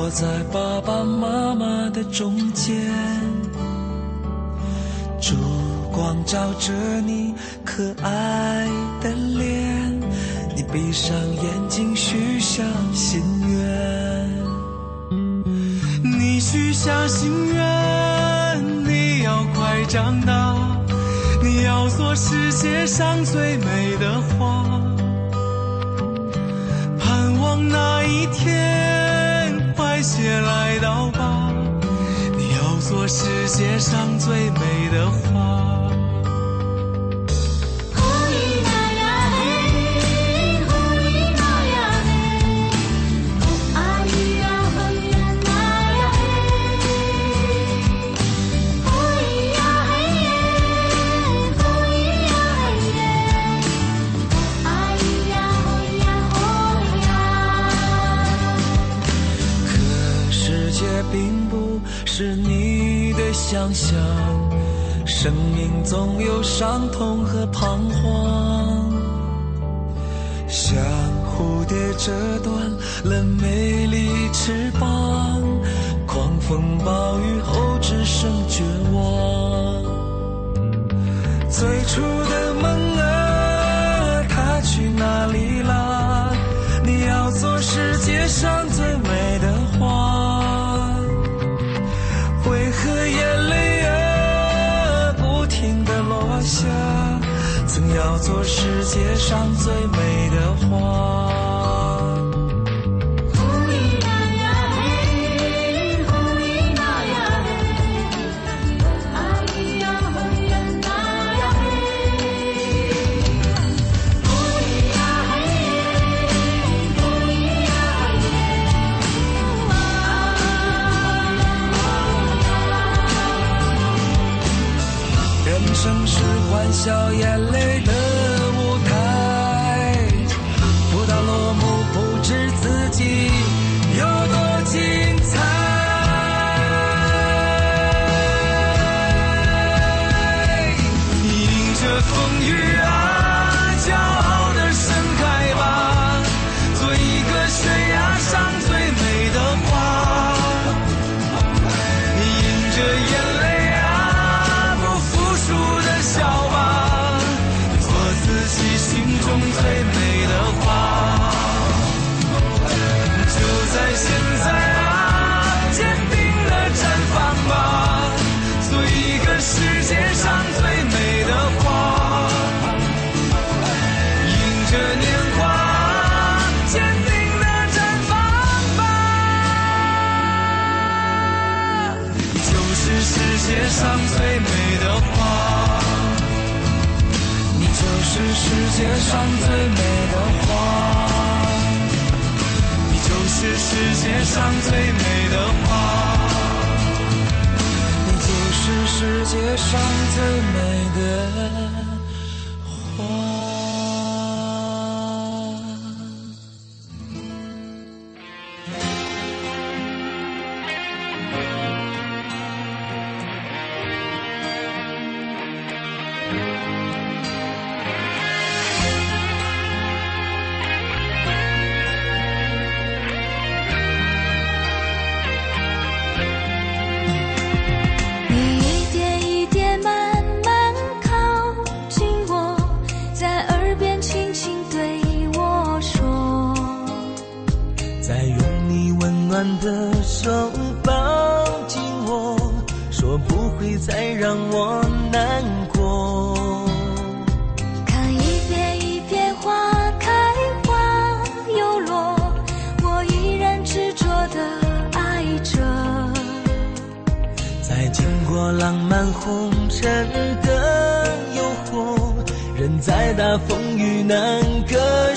坐在爸爸妈妈的中间烛光照着你可爱的脸你闭上眼睛许下心愿你许下心愿你要快长大你要做世界上最美的花盼望那一天些来到吧，你要做世界上最美的花。总有伤痛和彷徨。像蝴蝶折断了美丽翅膀狂风暴雨后只剩绝望。最初街上最美的花，人生是欢笑眼泪的。落幕，不知自己有多寂寞。界上最美的花你就是世界上最美的花你就是世界上最美的红尘的诱惑人再大风雨难隔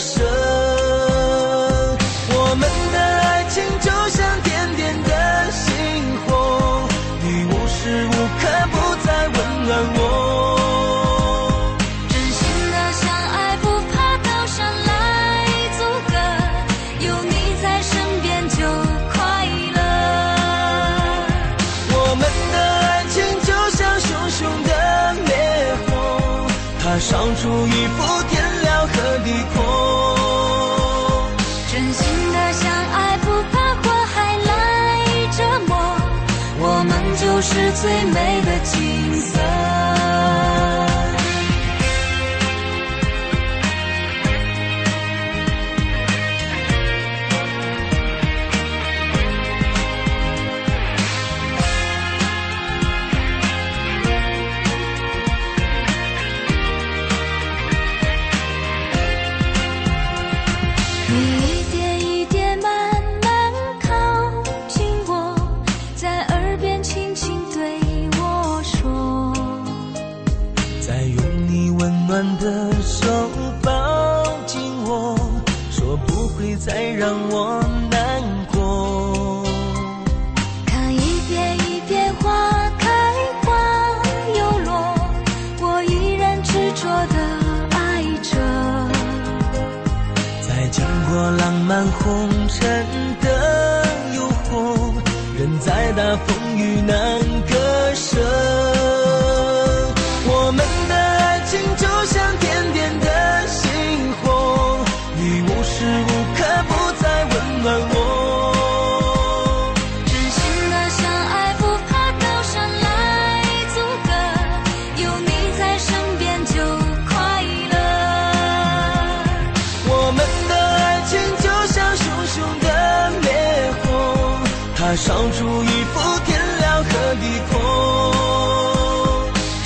烧出一幅天辽和地阔。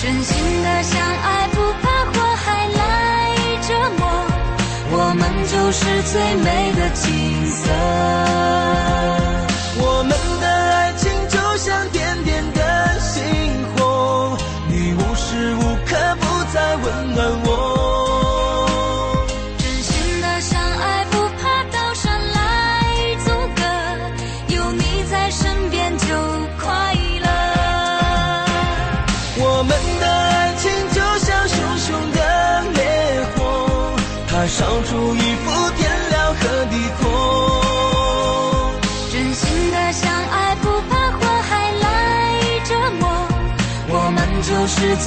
真心的相爱，不怕火海来折磨，我们就是最美的景色。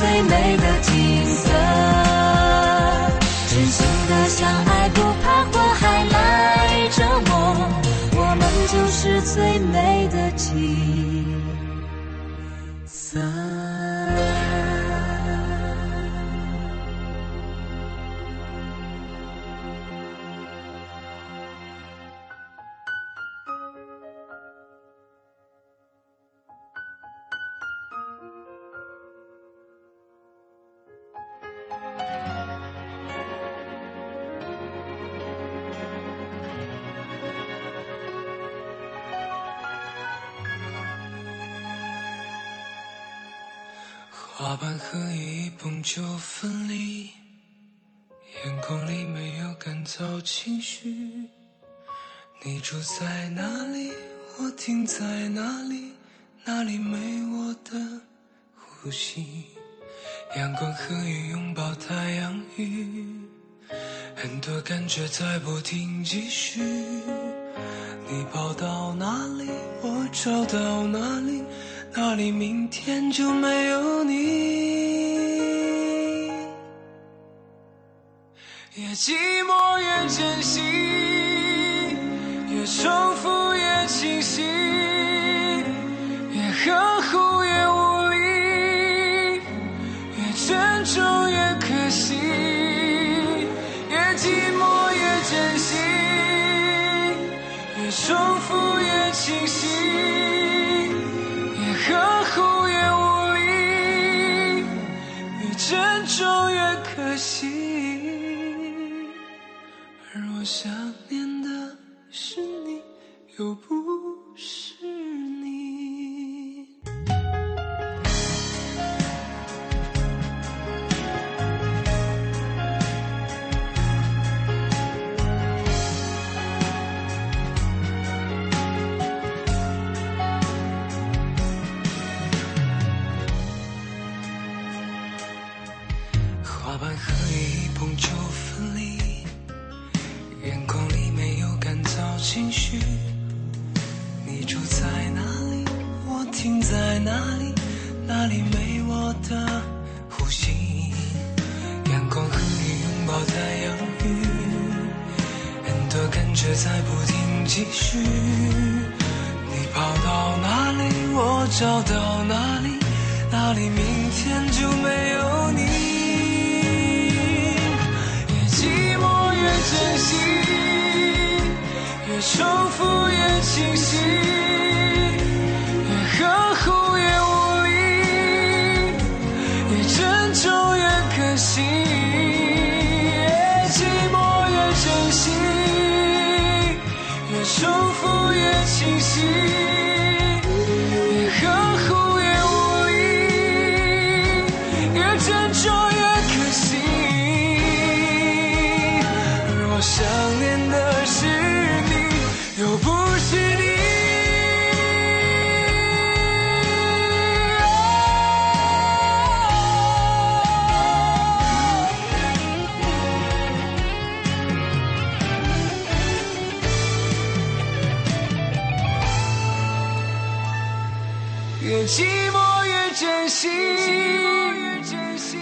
最美的景色。真心的相爱，不怕火海来折磨，我们就是最美的景分离？眼眶里没有干燥情绪。你住在哪里？我停在哪里？哪里没我的呼吸？阳光可以拥抱太阳雨，很多感觉在不停继续。你跑到哪里，我找到哪里，哪里明天就没有你。越寂寞越珍惜，越重复越清晰，越呵护越无力，越珍重越可惜，越寂寞越珍惜，越重复越清晰，越呵护越无力，越珍重越可惜。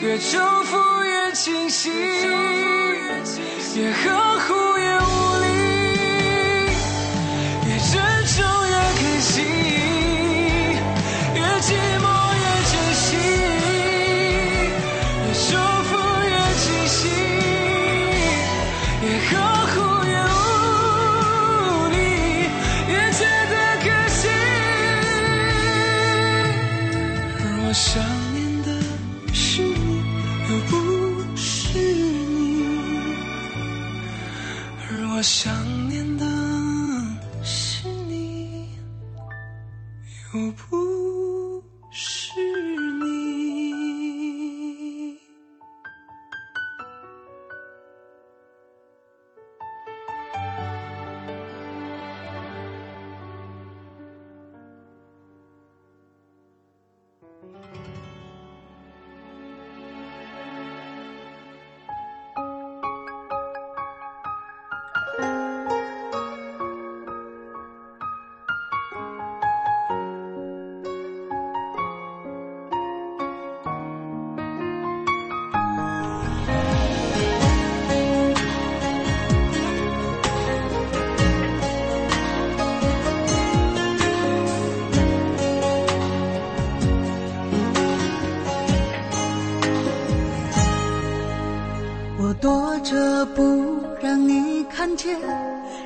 越重复越清晰，越呵我躲着不让你看见，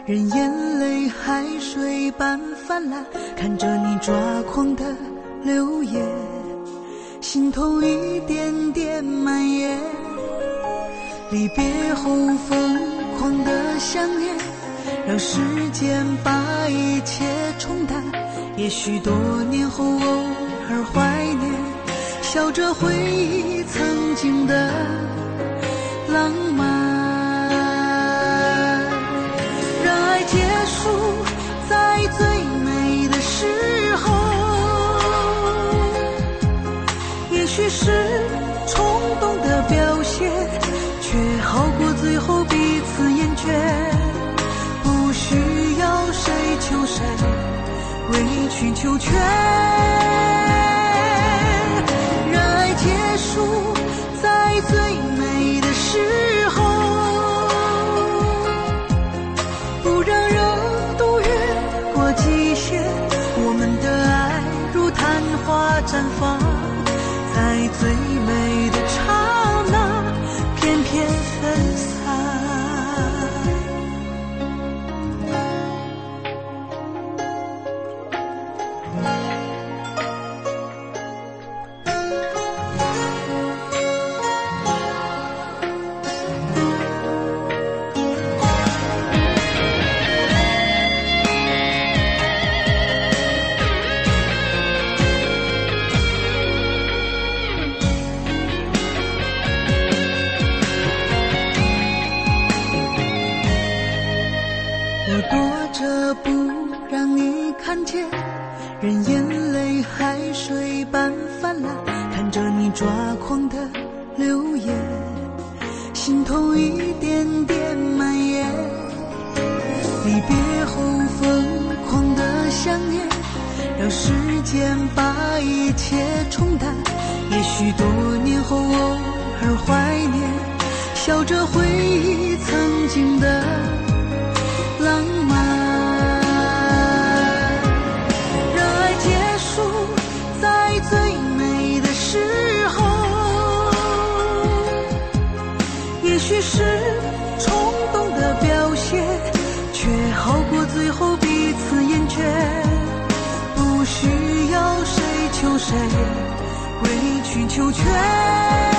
任眼泪海水般泛滥，看着你抓狂的流言，心头一点点蔓延。离别后疯狂的想念，让时间把一切冲淡。也许多年后偶尔怀念，笑着回忆曾经的。浪漫，让爱结束在最美的时候。也许是冲动的表现，却好过最后彼此厌倦。不需要谁求谁，委曲求全。让爱结束头一点点蔓延。离别后疯狂的想念，让时间把一切冲淡。也许多年后偶尔怀念，笑着回忆曾经的。浪许是冲动的表现，却好过最后彼此厌倦。不需要谁求谁，委曲求全。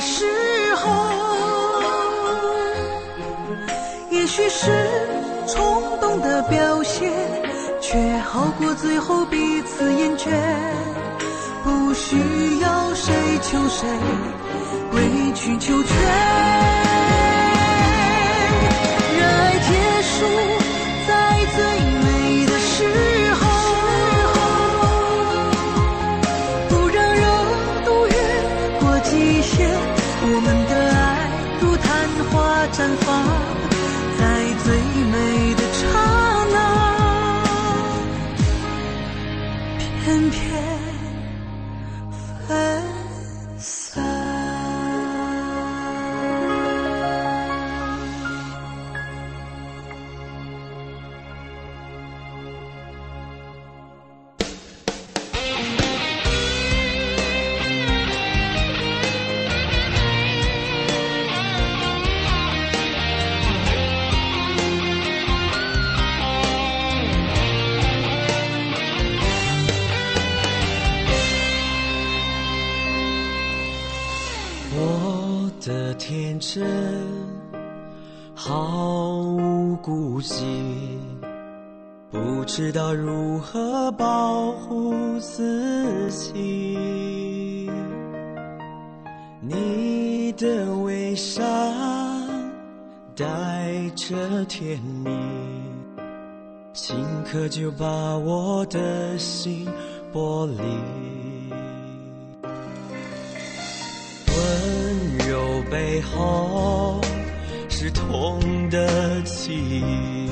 时候，也许是冲动的表现，却好过最后彼此厌倦。不需要谁求谁，委曲求全。绽放，知道如何保护自己。你的微笑带着甜蜜，顷刻就把我的心剥离。温柔背后是痛的记忆，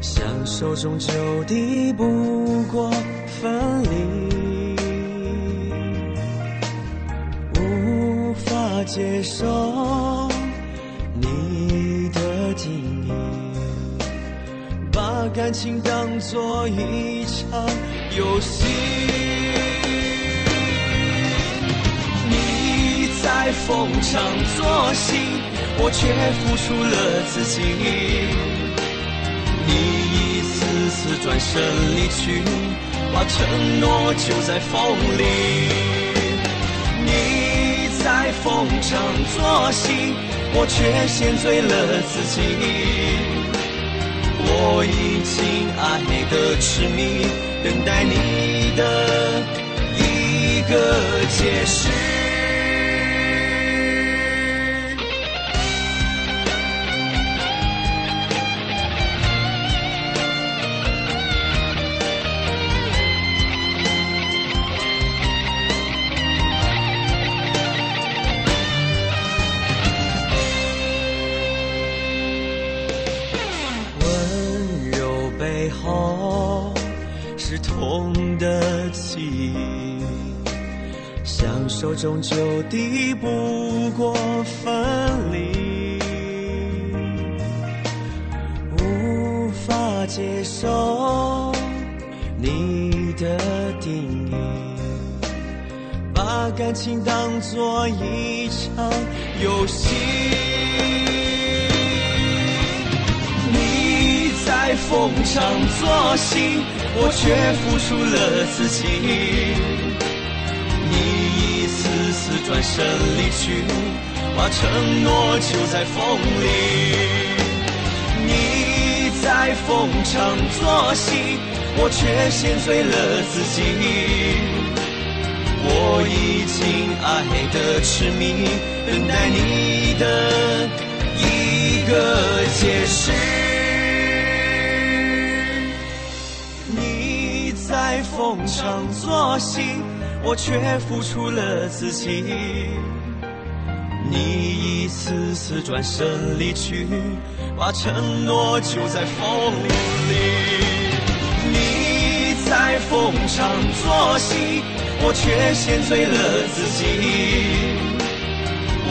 相守终究抵不过分离，无法接受你的定义，把感情当作一场游戏。你在逢场作戏，我却付出了自己。你一次次转身离去，把承诺丢在风里。你在逢场作戏，我却陷醉了自己。我已经爱得痴迷，等待你的一个解释。是痛的记忆，享受终究抵不过分离，无法接受你的定义。把感情当作一场游戏。你在逢场作戏，我却付出了自己。你一次次转身离去，把承诺丢在风里。你在逢场作戏，我却陷醉了自己。我已经爱得痴迷，等待你的一个解释。逢场作戏，我却付出了自己。你一次次转身离去，把承诺丢在风里。你在逢场作戏，我却先醉了自己。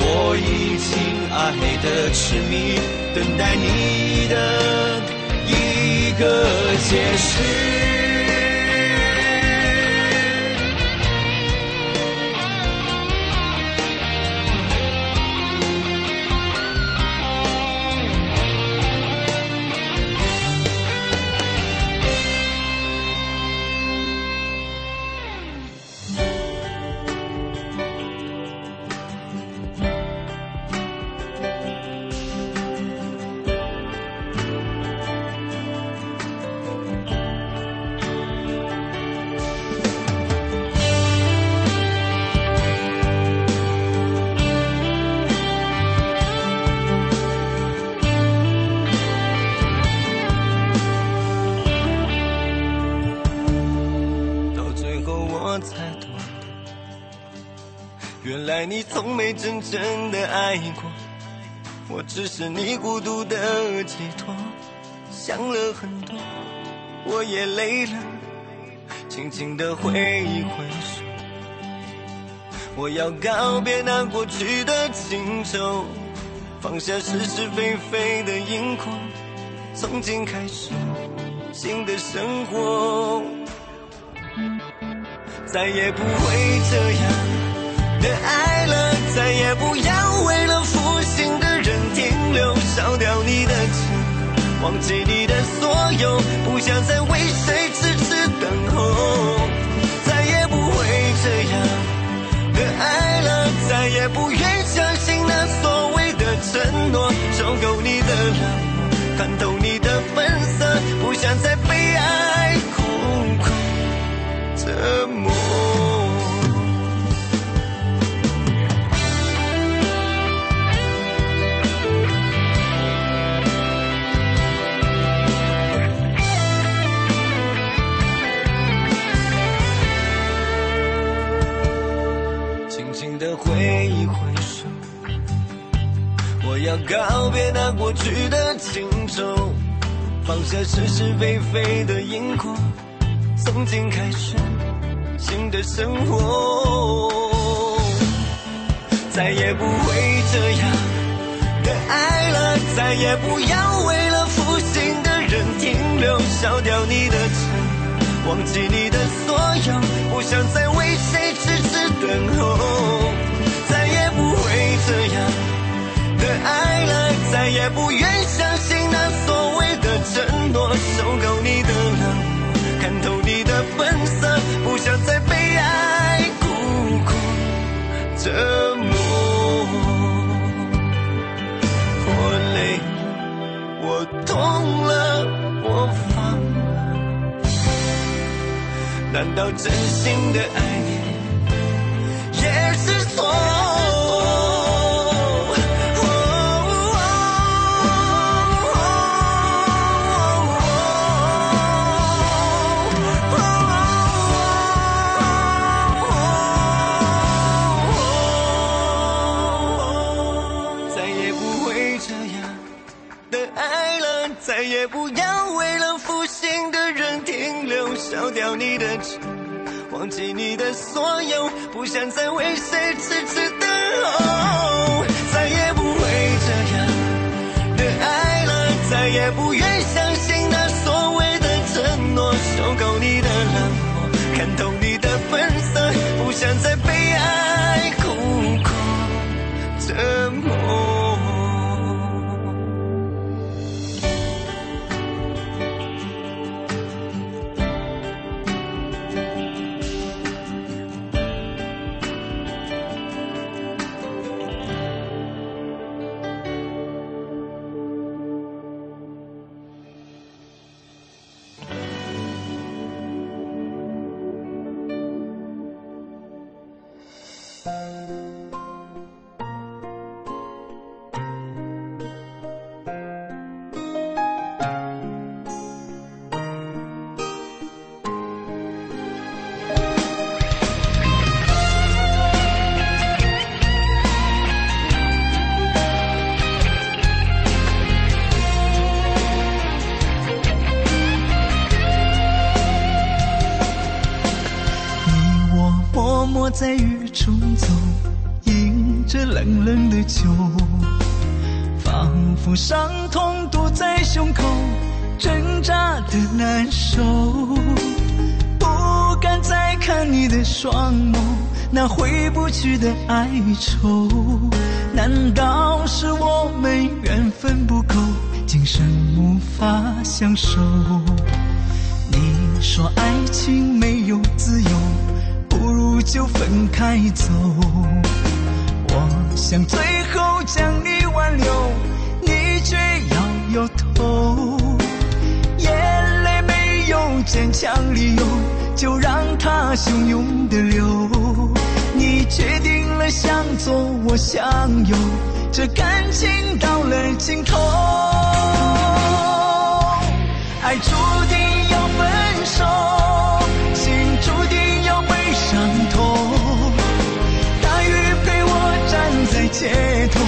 我已经爱的痴迷，等待你的一个解释。你从没真正的爱过，我只是你孤独的寄托。想了很多，我也累了，轻轻的挥一挥手。我要告别那过去的情愁，放下是是非非的因果，从今开始新的生活。再也不会这样的爱了，再也不要为了负心的人停留，烧掉你的情，忘记你的所有，不想再为谁痴痴等候。再也不会这样的爱了，再也不愿相信那所谓的承诺，受够你的冷漠，看透你的本色，不想再被爱苦苦。折磨。要告别那过去的情愁，放下是是非非的因果。从今开始新的生活，再也不会这样的爱了，再也不要为了负心的人停留，烧掉你的城，忘记你的所有，不想再为谁痴痴等候，再也不会这样的爱了，再也不愿相信那所谓的承诺，受够你的冷漠。看透你的本色，不想再被爱苦苦折磨。我累，我痛了，我放了。难道真心的爱你也是错？忘记你的所有，不想再为谁痴痴等候。在雨中走，迎着冷冷的秋，仿佛伤痛堵在胸口，挣扎的难受。不敢再看你的双眸，那回不去的哀愁。难道是我们缘分不够，今生无法相守？你说爱情没有自由，就分开走。我想最后将你挽留，你却摇摇头。眼泪没有坚强理由，就让它汹涌的流。你决定了向左，我向右，这感情到了尽头。爱注定要分手，心注定要被伤街头，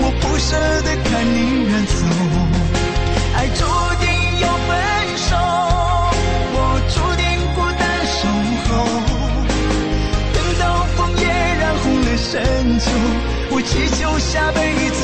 我不舍得看你远走。爱注定要分手，我注定孤单守候。等到枫叶染红了深秋，我祈求下辈子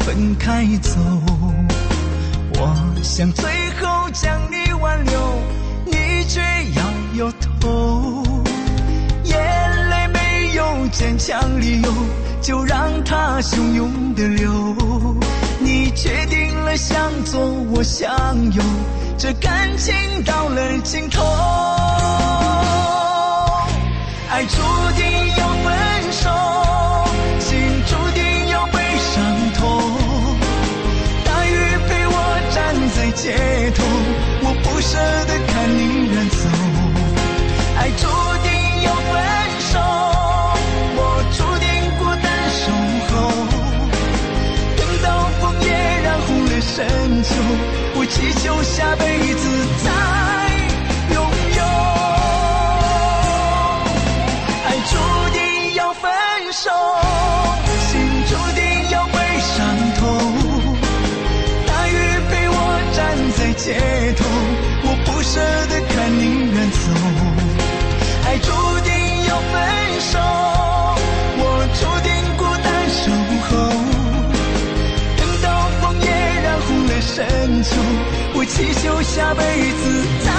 分开走。我想最后将你挽留，你却摇摇头。眼泪没有坚强理由，就让它汹涌的流。你决定了向左，我向右，这感情下辈子再拥有爱注定要分手心注定要被伤透大雨陪我站在街头我不舍得看你远走爱注定要分手我注定孤单守候等到枫叶染红了深秋。祈求下辈子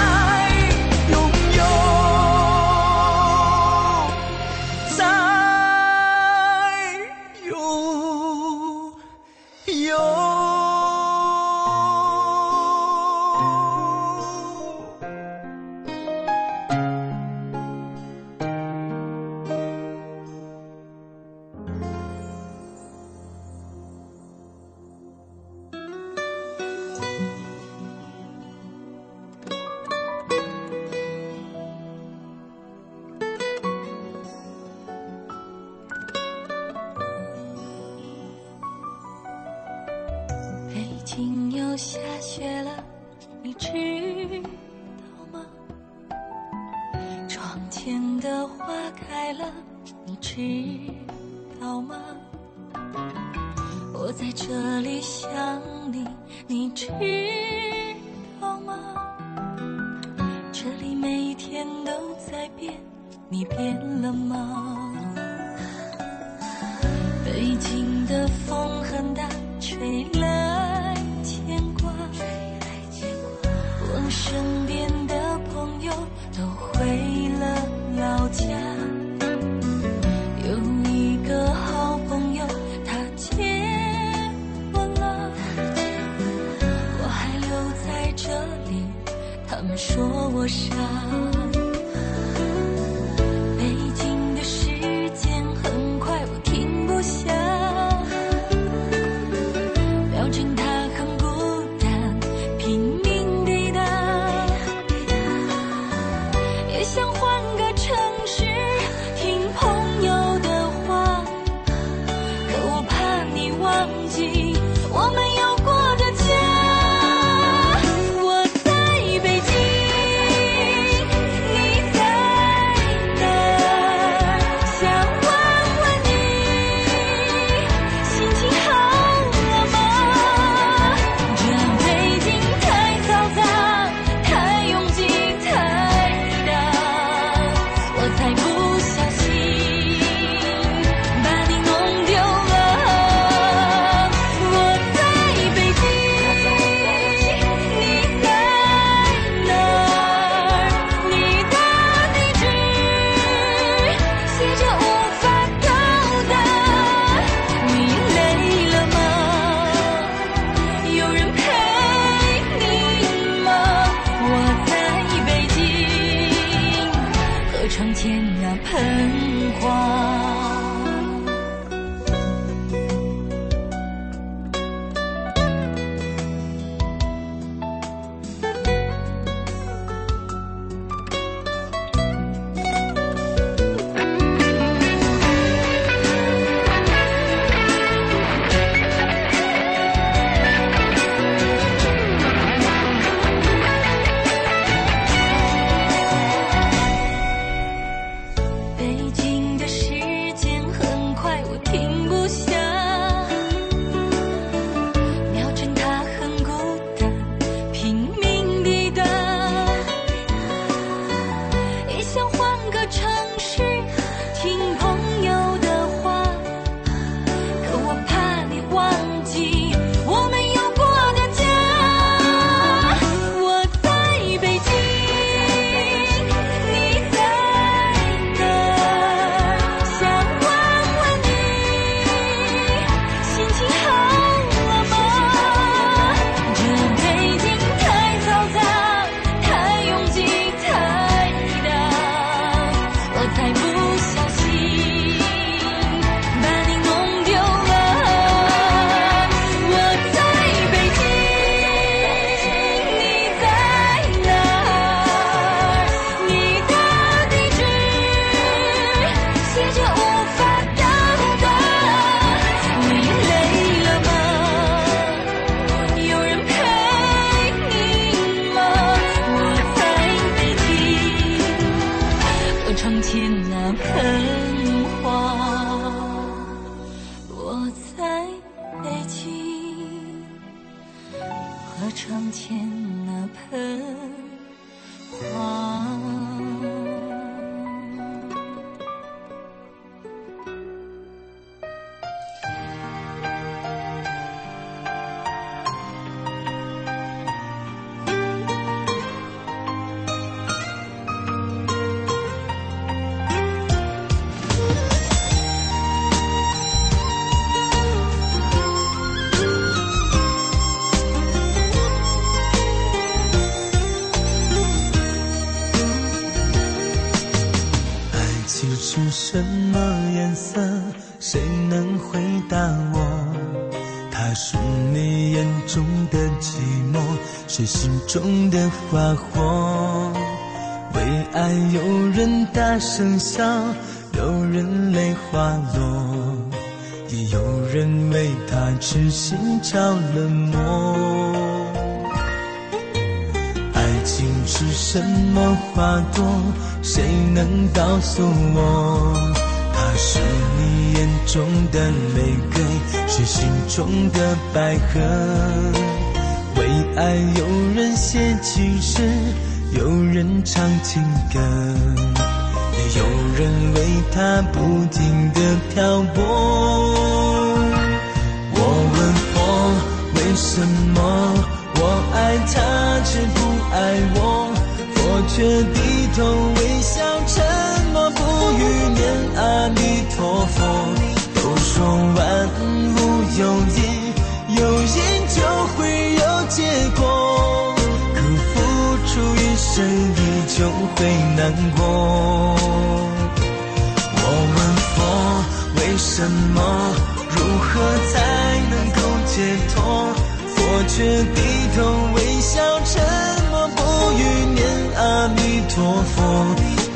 北京的风很大，爱情是什么颜色？谁能回答我？它是你眼中的寂寞，是心中的花火。为爱有人大声笑，有人泪滑落，也有人为他痴心着了魔。是什么花朵？谁能告诉我？它是你眼中的玫瑰，是心中的百合。为爱，有人写情诗，有人唱情歌，也有人为它不停的漂泊。我问佛，为什么我爱他却不爱我？佛却低头微笑，沉默不语念阿弥陀佛。都说万物有因，有因就会有结果，可付出一生依旧会难过。我问佛，为什么？如何才能够解脱？却低头微笑，沉默不语念阿弥陀佛。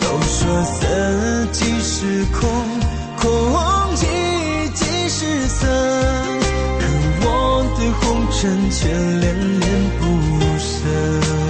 都说色即是空，空即即是色，可我对红尘却恋恋不舍。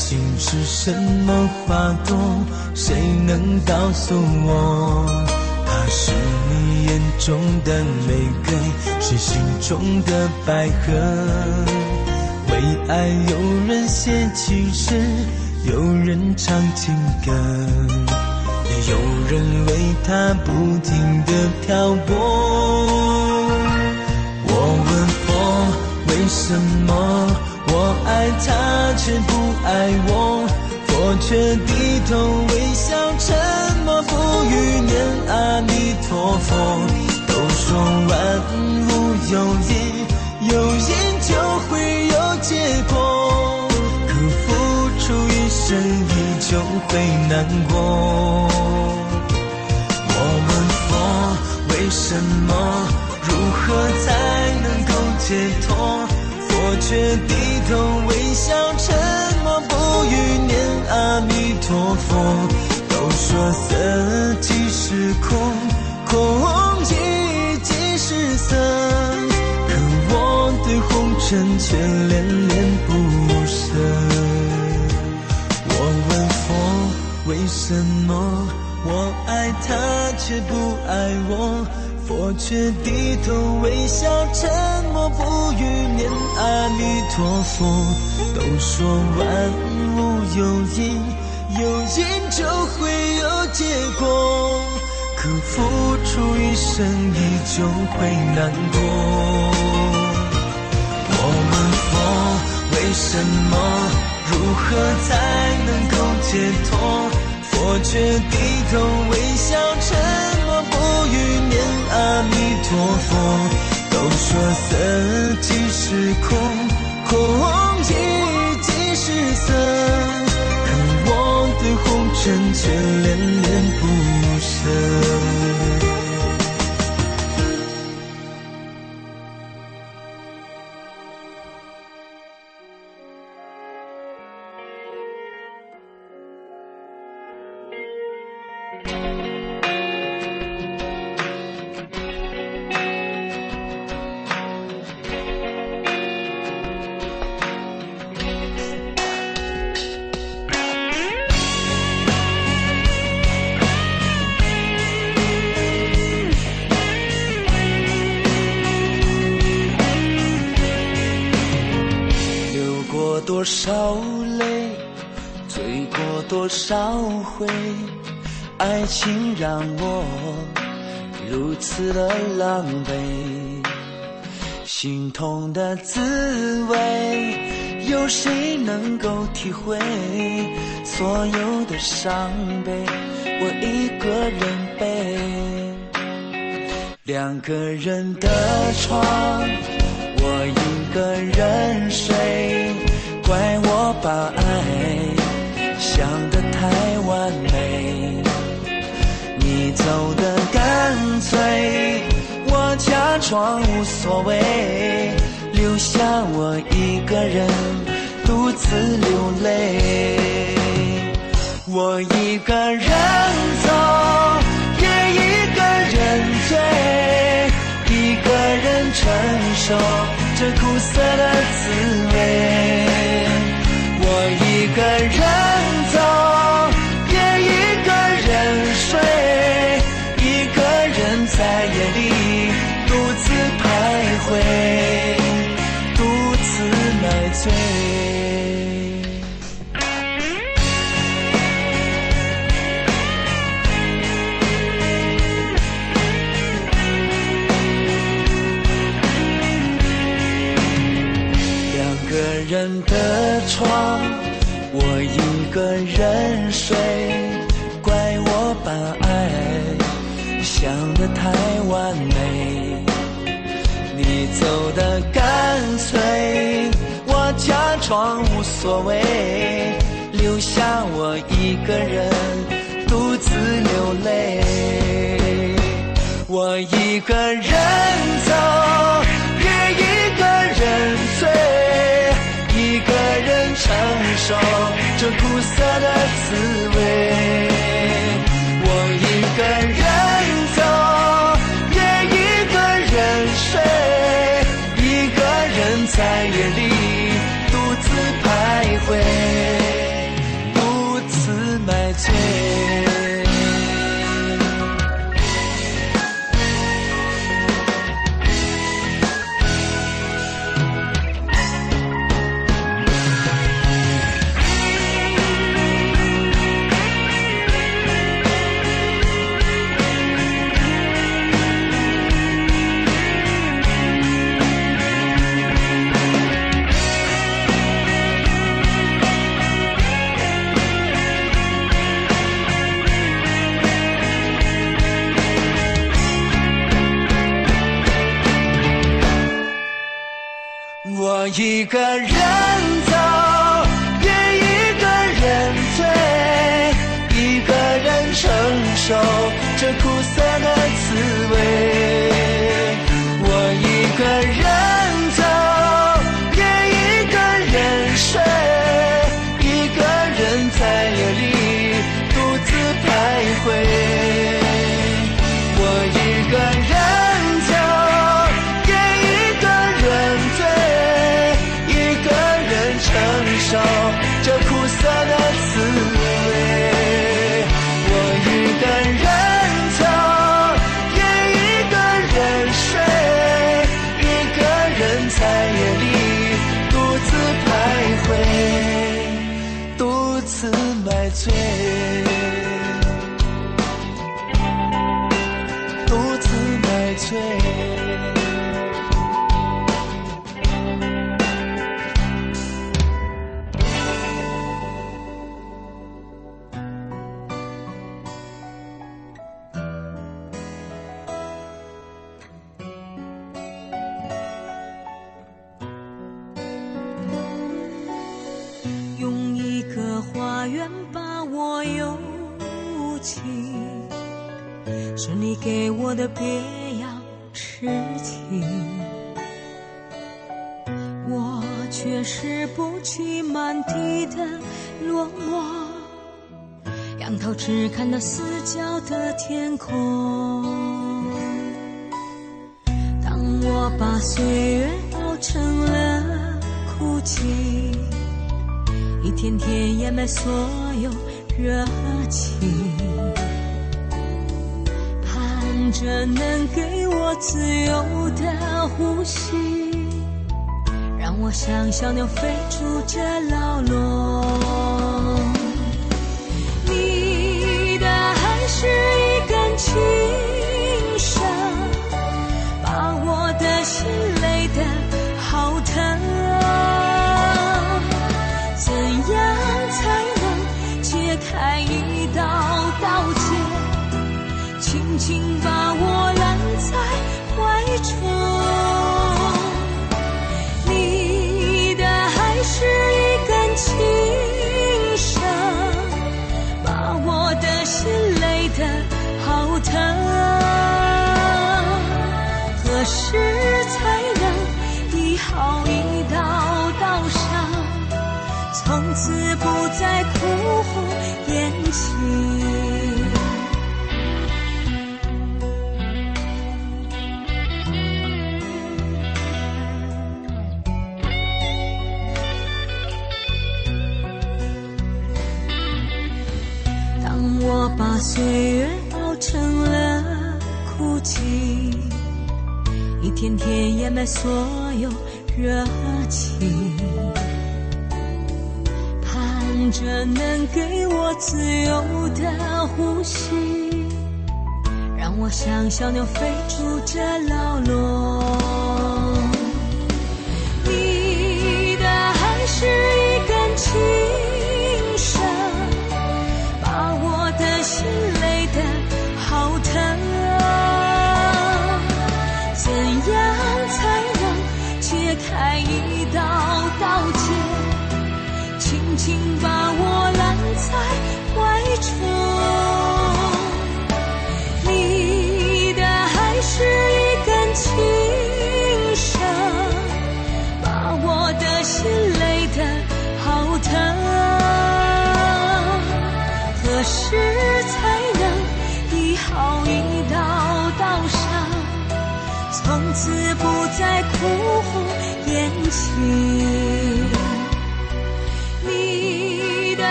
情是什么花朵？谁能告诉我？它是你眼中的玫瑰，是心中的百合。为爱，有人写情诗，有人唱情歌，也有人为它不停的漂泊。我问佛，为什么我爱他却不爱我？佛却低头微笑，沉默不语念阿弥陀佛。都说万物有因，有因就会有结果，可付出一生依旧会难过。我问佛，为什么？如何才能够解脱？我却低头微笑，沉默不语念阿弥陀佛。都说色即是空，空即即是色，可我对红尘却恋恋不舍。我问佛，为什么我爱他却不爱我？我却低头微笑，沉默不语念阿弥陀佛。都说万物有因，有因就会有结果，可付出一生依旧会难过。我问佛，为什么？如何才能够解脱？佛却低头微笑，沉默阿弥陀佛。都说色即是空，空即即是色，可我对红尘却恋恋不让我如此的狼狈。心痛的滋味，有谁能够体会？所有的伤悲，我一个人背。两个人的床，我一个人睡，怪我把爱想得太完美。走的干脆，我假装无所谓，留下我一个人独自流泪。我一个人走，也一个人醉，一个人承受这苦涩的滋味。我一个人走，在夜里独自徘徊，独自买醉。两个人的床，我一个人睡，怪我把爱想得太完美。你走的干脆，我假装无所谓，留下我一个人独自流泪。我一个人走，也一个人醉，一个人承受这苦涩的滋味。我一个人在夜里一个人那四角的天空。当我把岁月熬成了哭泣一天天掩埋所有热情盼着能给我自由的呼吸让我像小鸟飞出这牢笼。才能医好一道道伤，从此不再哭红眼睛。当我把岁月熬成了枯井。一天天掩埋所有热情盼着能给我自由的呼吸让我像小鸟飞出这牢笼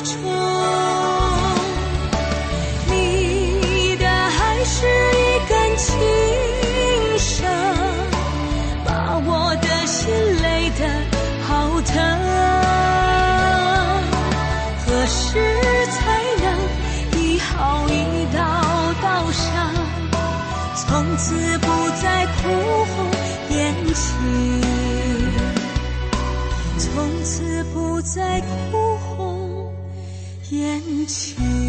愁，你的爱是一根情伤，把我的心累得好疼。何时才能医好一道道伤？从此不再哭红眼睛，从此不再。眼前。